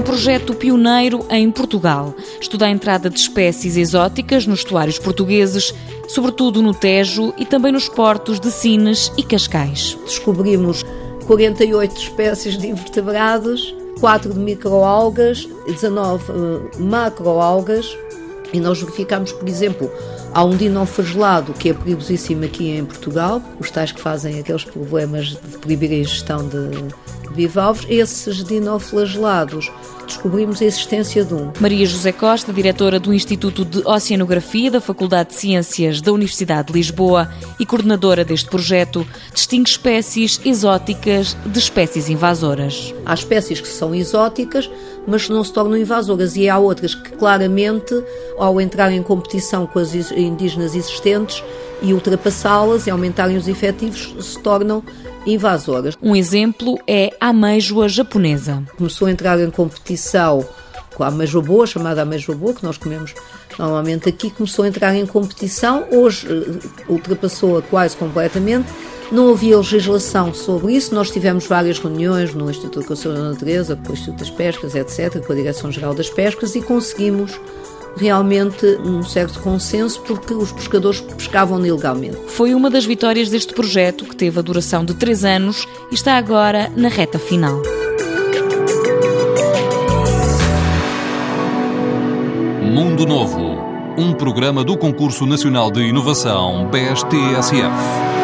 projeto pioneiro em Portugal. Estuda a entrada de espécies exóticas nos estuários portugueses, sobretudo no Tejo e também nos portos de Sines e Cascais. Descobrimos 48 espécies de invertebrados, 4 de microalgas, 19 uh, macroalgas, e nós verificamos, por exemplo, há um dinoflagelado que é perigosíssimo aqui em Portugal, os tais que fazem aqueles problemas de proibir a ingestão de bivalves, esses dinoflagelados descobrimos a existência de um. Maria José Costa, diretora do Instituto de Oceanografia da Faculdade de Ciências da Universidade de Lisboa e coordenadora deste projeto, distingue espécies exóticas de espécies invasoras. Há espécies que são exóticas, mas não se tornam invasoras, e há outras que claramente, ao entrar em competição com as indígenas existentes e ultrapassá-las e aumentarem os efetivos, se tornam invasoras. Um exemplo é a ameijoa japonesa. Começou a entrar em competição com a ameijoa boa, chamada ameijoa boa, que nós comemos normalmente aqui, começou a entrar em competição, hoje eh, ultrapassou-a quase completamente. Não havia legislação sobre isso, nós tivemos várias reuniões no Instituto de Conservação da Natureza, com o Instituto das Pescas, etc., com a Direção-Geral das Pescas e conseguimos realmente um certo consenso porque os pescadores pescavam ilegalmente. Foi uma das vitórias deste projeto, que teve a duração de três anos e está agora na reta final. Mundo Novo, um programa do Concurso Nacional de Inovação BSTSF.